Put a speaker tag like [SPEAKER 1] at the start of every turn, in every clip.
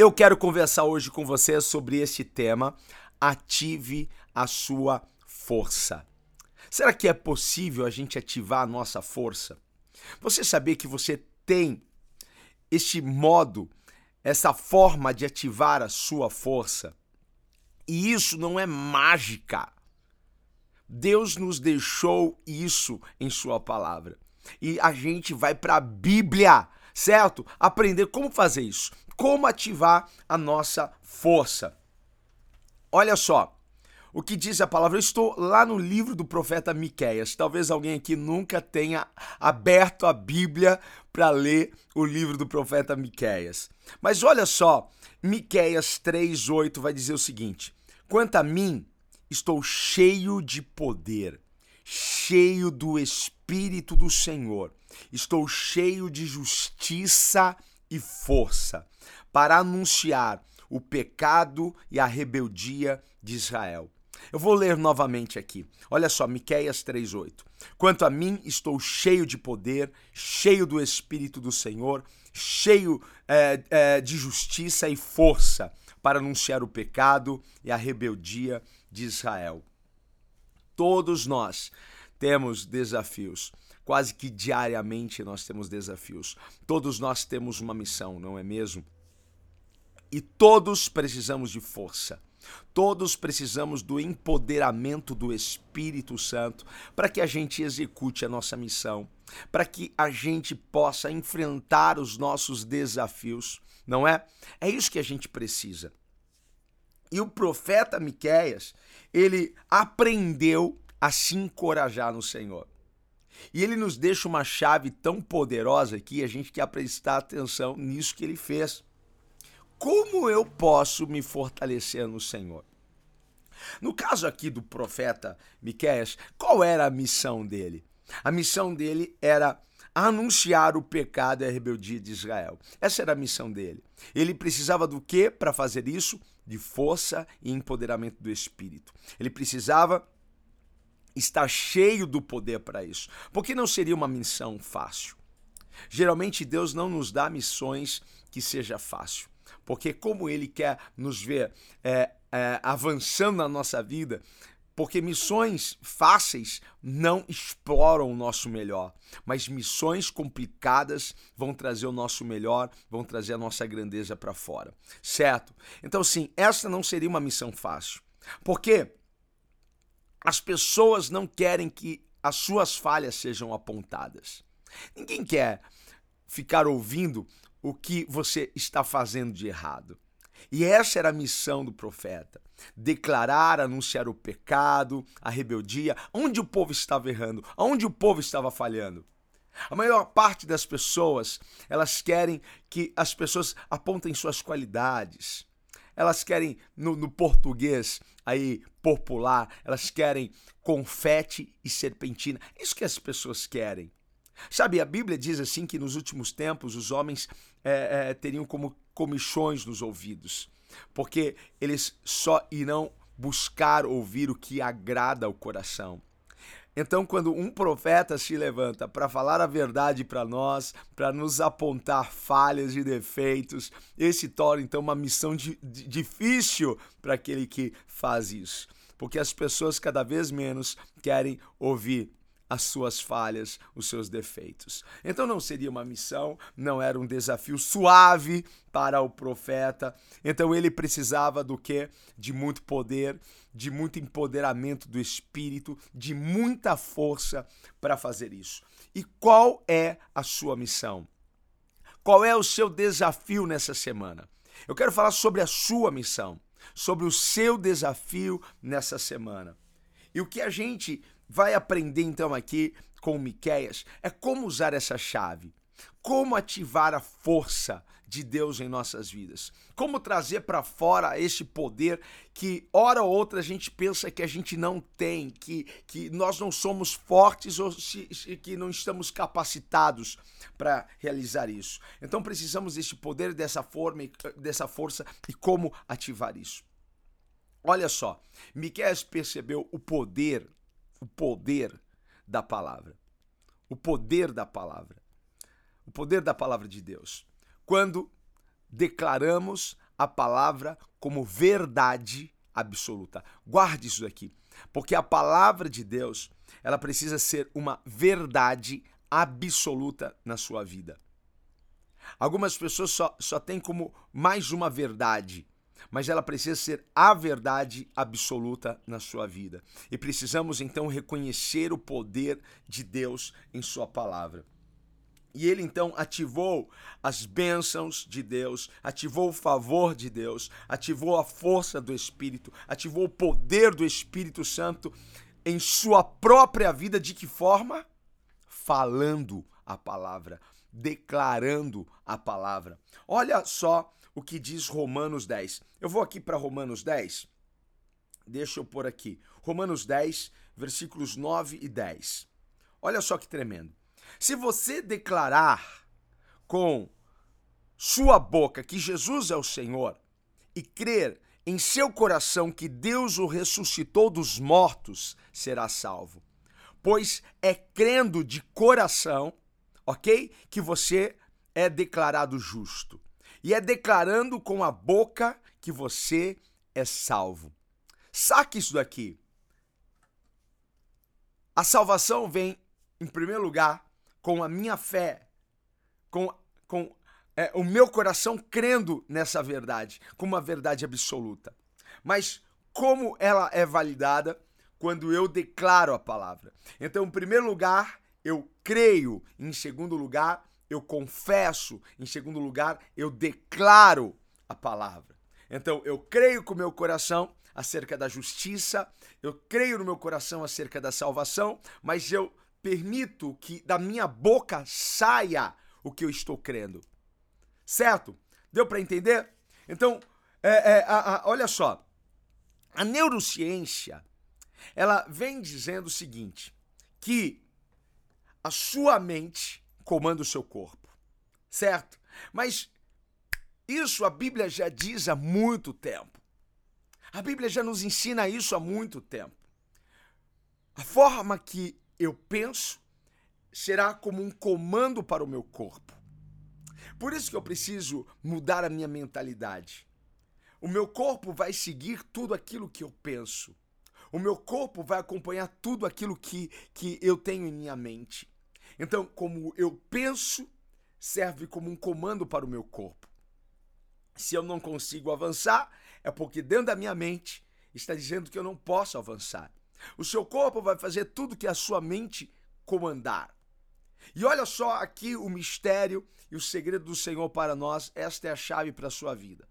[SPEAKER 1] Eu quero conversar hoje com você sobre esse tema: ative a sua força. Será que é possível a gente ativar a nossa força? Você sabia que você tem este modo, essa forma de ativar a sua força? E isso não é mágica. Deus nos deixou isso em Sua palavra. E a gente vai para a Bíblia, certo? Aprender como fazer isso como ativar a nossa força. Olha só, o que diz a palavra. Eu estou lá no livro do profeta Miqueias. Talvez alguém aqui nunca tenha aberto a Bíblia para ler o livro do profeta Miqueias. Mas olha só, Miqueias 3:8 vai dizer o seguinte: Quanto a mim, estou cheio de poder, cheio do espírito do Senhor. Estou cheio de justiça e força para anunciar o pecado e a rebeldia de Israel. Eu vou ler novamente aqui. Olha só, Miqueias 3:8. Quanto a mim, estou cheio de poder, cheio do Espírito do Senhor, cheio é, é, de justiça e força para anunciar o pecado e a rebeldia de Israel. Todos nós temos desafios. Quase que diariamente nós temos desafios. Todos nós temos uma missão, não é mesmo? E todos precisamos de força. Todos precisamos do empoderamento do Espírito Santo para que a gente execute a nossa missão, para que a gente possa enfrentar os nossos desafios, não é? É isso que a gente precisa. E o profeta Miqueias, ele aprendeu a se encorajar no Senhor. E ele nos deixa uma chave tão poderosa que a gente quer prestar atenção nisso que ele fez como eu posso me fortalecer no Senhor? No caso aqui do profeta Miqueias, qual era a missão dele? A missão dele era anunciar o pecado e a rebeldia de Israel. Essa era a missão dele. Ele precisava do que para fazer isso? De força e empoderamento do espírito. Ele precisava estar cheio do poder para isso, porque não seria uma missão fácil. Geralmente Deus não nos dá missões que seja fácil. Porque como Ele quer nos ver é, é, avançando na nossa vida, porque missões fáceis não exploram o nosso melhor, mas missões complicadas vão trazer o nosso melhor, vão trazer a nossa grandeza para fora, certo? Então, sim, essa não seria uma missão fácil, porque as pessoas não querem que as suas falhas sejam apontadas. Ninguém quer ficar ouvindo o que você está fazendo de errado. E essa era a missão do profeta: declarar, anunciar o pecado, a rebeldia, onde o povo estava errando, onde o povo estava falhando. A maior parte das pessoas, elas querem que as pessoas apontem suas qualidades. Elas querem, no, no português aí popular, elas querem confete e serpentina. Isso que as pessoas querem. Sabe, a Bíblia diz assim que nos últimos tempos os homens é, é, teriam como comichões nos ouvidos, porque eles só irão buscar ouvir o que agrada ao coração. Então, quando um profeta se levanta para falar a verdade para nós, para nos apontar falhas e defeitos, esse torna então uma missão de, de, difícil para aquele que faz isso, porque as pessoas cada vez menos querem ouvir as suas falhas, os seus defeitos. Então não seria uma missão, não era um desafio suave para o profeta. Então ele precisava do que? De muito poder, de muito empoderamento do espírito, de muita força para fazer isso. E qual é a sua missão? Qual é o seu desafio nessa semana? Eu quero falar sobre a sua missão, sobre o seu desafio nessa semana. E o que a gente vai aprender então aqui com Miqueias é como usar essa chave. Como ativar a força de Deus em nossas vidas? Como trazer para fora esse poder que, hora ou outra, a gente pensa que a gente não tem, que, que nós não somos fortes ou se, que não estamos capacitados para realizar isso? Então precisamos desse poder, dessa forma, dessa força e como ativar isso. Olha só, Miquel percebeu o poder, o poder da palavra. O poder da palavra. O poder da palavra de Deus quando declaramos a palavra como verdade absoluta. Guarde isso aqui, porque a palavra de Deus, ela precisa ser uma verdade absoluta na sua vida. Algumas pessoas só, só têm como mais uma verdade, mas ela precisa ser a verdade absoluta na sua vida. E precisamos então reconhecer o poder de Deus em Sua palavra. E ele então ativou as bênçãos de Deus, ativou o favor de Deus, ativou a força do Espírito, ativou o poder do Espírito Santo em sua própria vida. De que forma? Falando a palavra, declarando a palavra. Olha só o que diz Romanos 10. Eu vou aqui para Romanos 10. Deixa eu pôr aqui. Romanos 10, versículos 9 e 10. Olha só que tremendo. Se você declarar com sua boca que Jesus é o Senhor e crer em seu coração que Deus o ressuscitou dos mortos, será salvo. Pois é crendo de coração, ok? Que você é declarado justo. E é declarando com a boca que você é salvo. Saque isso daqui. A salvação vem, em primeiro lugar, com a minha fé, com, com é, o meu coração crendo nessa verdade, como uma verdade absoluta. Mas como ela é validada quando eu declaro a palavra? Então, em primeiro lugar, eu creio, em segundo lugar, eu confesso, em segundo lugar, eu declaro a palavra. Então, eu creio com o meu coração acerca da justiça, eu creio no meu coração acerca da salvação, mas eu permito que da minha boca saia o que eu estou crendo. Certo? Deu para entender? Então, é, é, a, a, olha só. A neurociência, ela vem dizendo o seguinte, que a sua mente comanda o seu corpo. Certo? Mas isso a Bíblia já diz há muito tempo. A Bíblia já nos ensina isso há muito tempo. A forma que eu penso será como um comando para o meu corpo. Por isso que eu preciso mudar a minha mentalidade. O meu corpo vai seguir tudo aquilo que eu penso. O meu corpo vai acompanhar tudo aquilo que, que eu tenho em minha mente. Então, como eu penso, serve como um comando para o meu corpo. Se eu não consigo avançar, é porque dentro da minha mente está dizendo que eu não posso avançar. O seu corpo vai fazer tudo que a sua mente comandar. E olha só aqui o mistério e o segredo do Senhor para nós. Esta é a chave para a sua vida.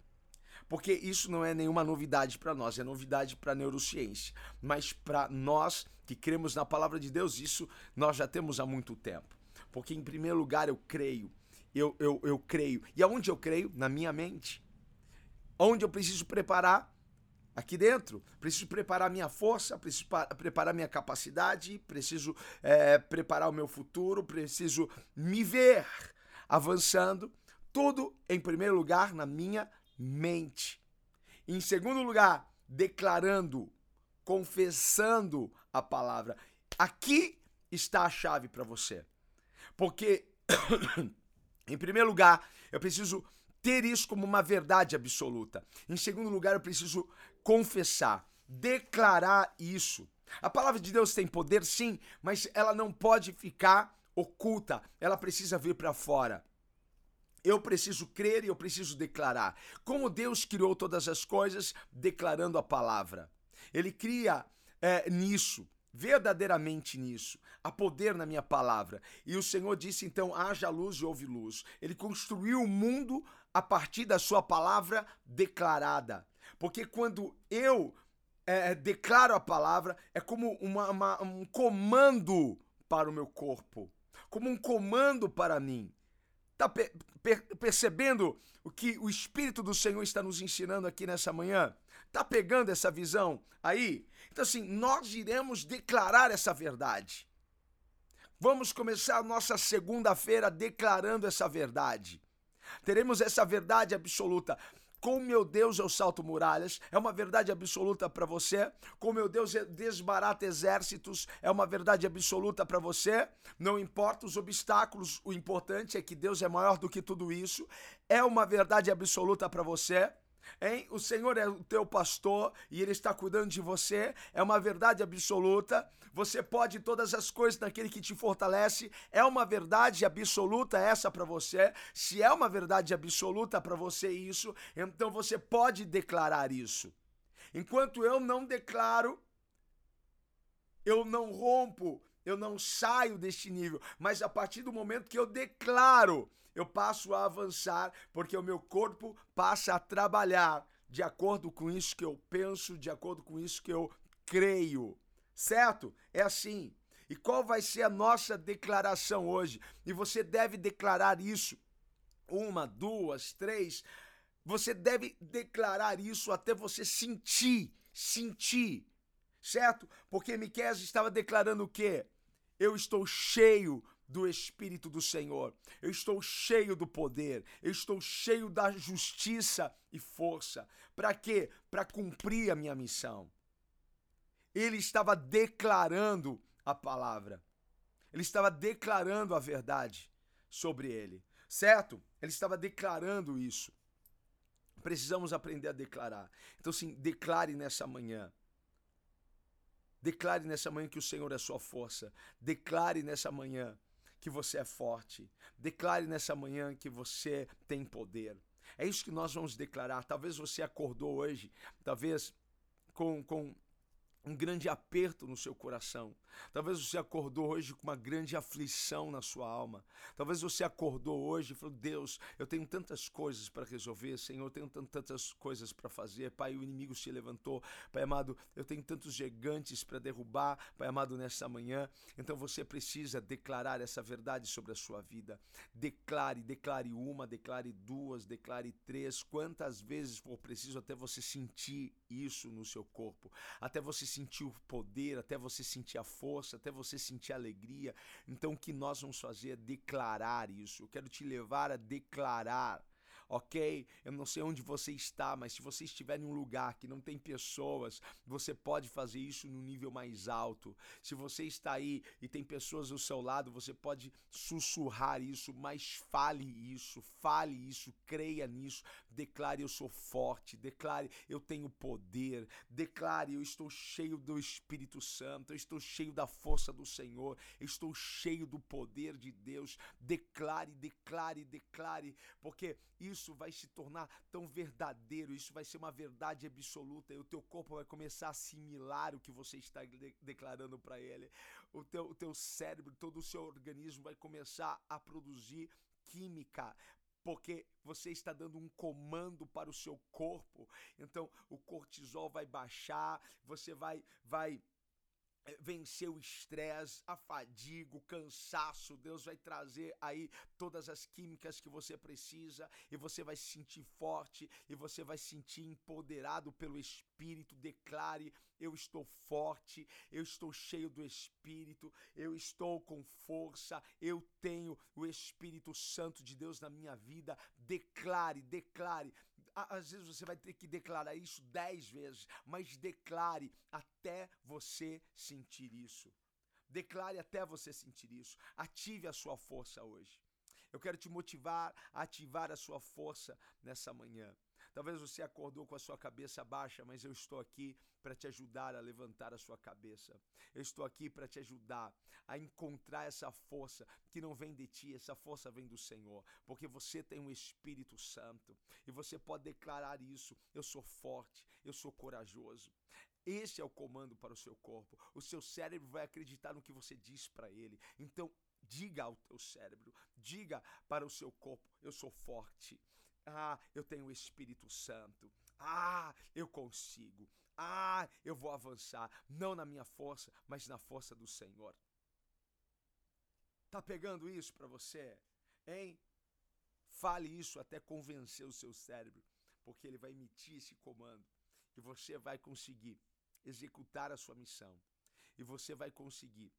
[SPEAKER 1] Porque isso não é nenhuma novidade para nós, é novidade para a neurociência. Mas para nós que cremos na palavra de Deus, isso nós já temos há muito tempo. Porque, em primeiro lugar, eu creio. Eu, eu, eu creio. E aonde eu creio? Na minha mente. Onde eu preciso preparar? aqui dentro. Preciso preparar minha força, preciso preparar minha capacidade, preciso é, preparar o meu futuro, preciso me ver avançando. Tudo, em primeiro lugar, na minha mente. Em segundo lugar, declarando, confessando a palavra. Aqui está a chave para você. Porque, em primeiro lugar, eu preciso ter isso como uma verdade absoluta. Em segundo lugar, eu preciso confessar, declarar isso. A palavra de Deus tem poder, sim, mas ela não pode ficar oculta, ela precisa vir para fora. Eu preciso crer e eu preciso declarar. Como Deus criou todas as coisas, declarando a palavra. Ele cria é, nisso, verdadeiramente nisso. Há poder na minha palavra. E o Senhor disse então: haja luz e houve luz. Ele construiu o mundo a partir da sua palavra declarada. Porque quando eu é, declaro a palavra, é como uma, uma, um comando para o meu corpo, como um comando para mim. Tá per percebendo o que o Espírito do Senhor está nos ensinando aqui nessa manhã? Tá pegando essa visão aí? Então, assim, nós iremos declarar essa verdade. Vamos começar nossa segunda-feira declarando essa verdade. Teremos essa verdade absoluta. Com meu Deus eu salto muralhas, é uma verdade absoluta para você. Com meu Deus desbarata exércitos, é uma verdade absoluta para você. Não importa os obstáculos, o importante é que Deus é maior do que tudo isso. É uma verdade absoluta para você. Hein? O Senhor é o teu pastor e Ele está cuidando de você, é uma verdade absoluta. Você pode todas as coisas naquele que te fortalece, é uma verdade absoluta essa para você. Se é uma verdade absoluta para você isso, então você pode declarar isso. Enquanto eu não declaro, eu não rompo eu não saio deste nível, mas a partir do momento que eu declaro, eu passo a avançar, porque o meu corpo passa a trabalhar de acordo com isso que eu penso, de acordo com isso que eu creio. Certo? É assim. E qual vai ser a nossa declaração hoje? E você deve declarar isso. Uma, duas, três. Você deve declarar isso até você sentir, sentir certo? Porque Miqueias estava declarando o quê? Eu estou cheio do Espírito do Senhor. Eu estou cheio do poder. Eu estou cheio da justiça e força. Para quê? Para cumprir a minha missão. Ele estava declarando a palavra. Ele estava declarando a verdade sobre ele. Certo? Ele estava declarando isso. Precisamos aprender a declarar. Então, sim, declare nessa manhã. Declare nessa manhã que o Senhor é sua força. Declare nessa manhã que você é forte. Declare nessa manhã que você tem poder. É isso que nós vamos declarar. Talvez você acordou hoje, talvez com, com um grande aperto no seu coração. Talvez você acordou hoje com uma grande aflição na sua alma. Talvez você acordou hoje e falou: Deus, eu tenho tantas coisas para resolver, Senhor, eu tenho tantas coisas para fazer. Pai, o inimigo se levantou. Pai amado, eu tenho tantos gigantes para derrubar, Pai amado, nessa manhã. Então você precisa declarar essa verdade sobre a sua vida. Declare, declare uma, declare duas, declare três, quantas vezes for preciso até você sentir isso no seu corpo, até você sentir o poder, até você sentir a força, até você sentir a alegria. Então o que nós vamos fazer é declarar isso. Eu quero te levar a declarar ok? Eu não sei onde você está, mas se você estiver em um lugar que não tem pessoas, você pode fazer isso no nível mais alto. Se você está aí e tem pessoas ao seu lado, você pode sussurrar isso, mas fale isso, fale isso, creia nisso, declare eu sou forte, declare eu tenho poder, declare eu estou cheio do Espírito Santo, eu estou cheio da força do Senhor, eu estou cheio do poder de Deus. Declare, declare, declare, porque isso vai se tornar tão verdadeiro, isso vai ser uma verdade absoluta e o teu corpo vai começar a assimilar o que você está de declarando para ele. O teu, o teu cérebro, todo o seu organismo vai começar a produzir química porque você está dando um comando para o seu corpo. Então, o cortisol vai baixar, você vai vai vencer o estresse, a fadiga, o cansaço. Deus vai trazer aí todas as químicas que você precisa e você vai se sentir forte e você vai se sentir empoderado pelo Espírito. Declare: Eu estou forte, eu estou cheio do Espírito, eu estou com força, eu tenho o Espírito Santo de Deus na minha vida. Declare, declare. Às vezes você vai ter que declarar isso dez vezes, mas declare até você sentir isso. Declare até você sentir isso. Ative a sua força hoje. Eu quero te motivar a ativar a sua força nessa manhã. Talvez você acordou com a sua cabeça baixa, mas eu estou aqui para te ajudar a levantar a sua cabeça. Eu estou aqui para te ajudar a encontrar essa força que não vem de ti, essa força vem do Senhor, porque você tem um Espírito Santo e você pode declarar isso. Eu sou forte, eu sou corajoso. Esse é o comando para o seu corpo. O seu cérebro vai acreditar no que você diz para ele. Então, diga ao teu cérebro, diga para o seu corpo: eu sou forte. Ah, eu tenho o Espírito Santo. Ah, eu consigo. Ah, eu vou avançar, não na minha força, mas na força do Senhor. Tá pegando isso para você? Hein? Fale isso até convencer o seu cérebro, porque ele vai emitir esse comando e você vai conseguir executar a sua missão e você vai conseguir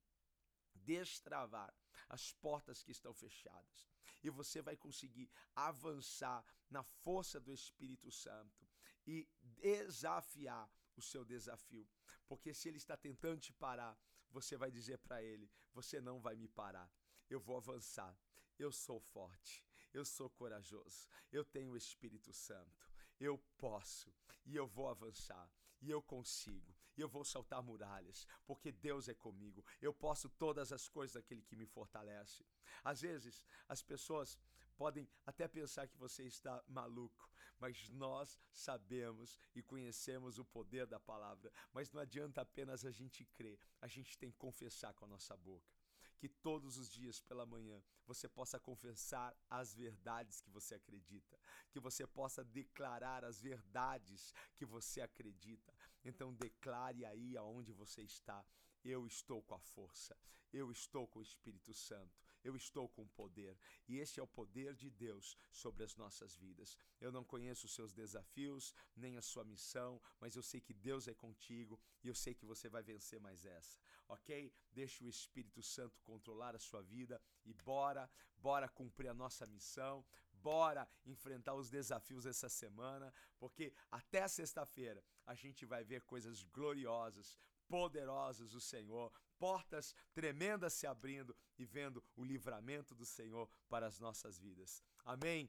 [SPEAKER 1] destravar as portas que estão fechadas e você vai conseguir avançar na força do Espírito Santo e desafiar o seu desafio. Porque se ele está tentando te parar, você vai dizer para ele: você não vai me parar. Eu vou avançar. Eu sou forte. Eu sou corajoso. Eu tenho o Espírito Santo. Eu posso e eu vou avançar. E eu consigo. E eu vou saltar muralhas, porque Deus é comigo. Eu posso todas as coisas daquele que me fortalece. Às vezes, as pessoas podem até pensar que você está maluco, mas nós sabemos e conhecemos o poder da palavra. Mas não adianta apenas a gente crer, a gente tem que confessar com a nossa boca que todos os dias pela manhã você possa confessar as verdades que você acredita, que você possa declarar as verdades que você acredita. Então declare aí aonde você está. Eu estou com a força, eu estou com o Espírito Santo, eu estou com o poder, e este é o poder de Deus sobre as nossas vidas. Eu não conheço os seus desafios, nem a sua missão, mas eu sei que Deus é contigo e eu sei que você vai vencer mais essa, ok? Deixe o Espírito Santo Santo controlar a sua vida e bora, bora cumprir a nossa missão, bora enfrentar os desafios essa semana, porque até sexta-feira a gente vai ver coisas gloriosas, poderosas do Senhor, portas tremendas se abrindo e vendo o livramento do Senhor para as nossas vidas. Amém?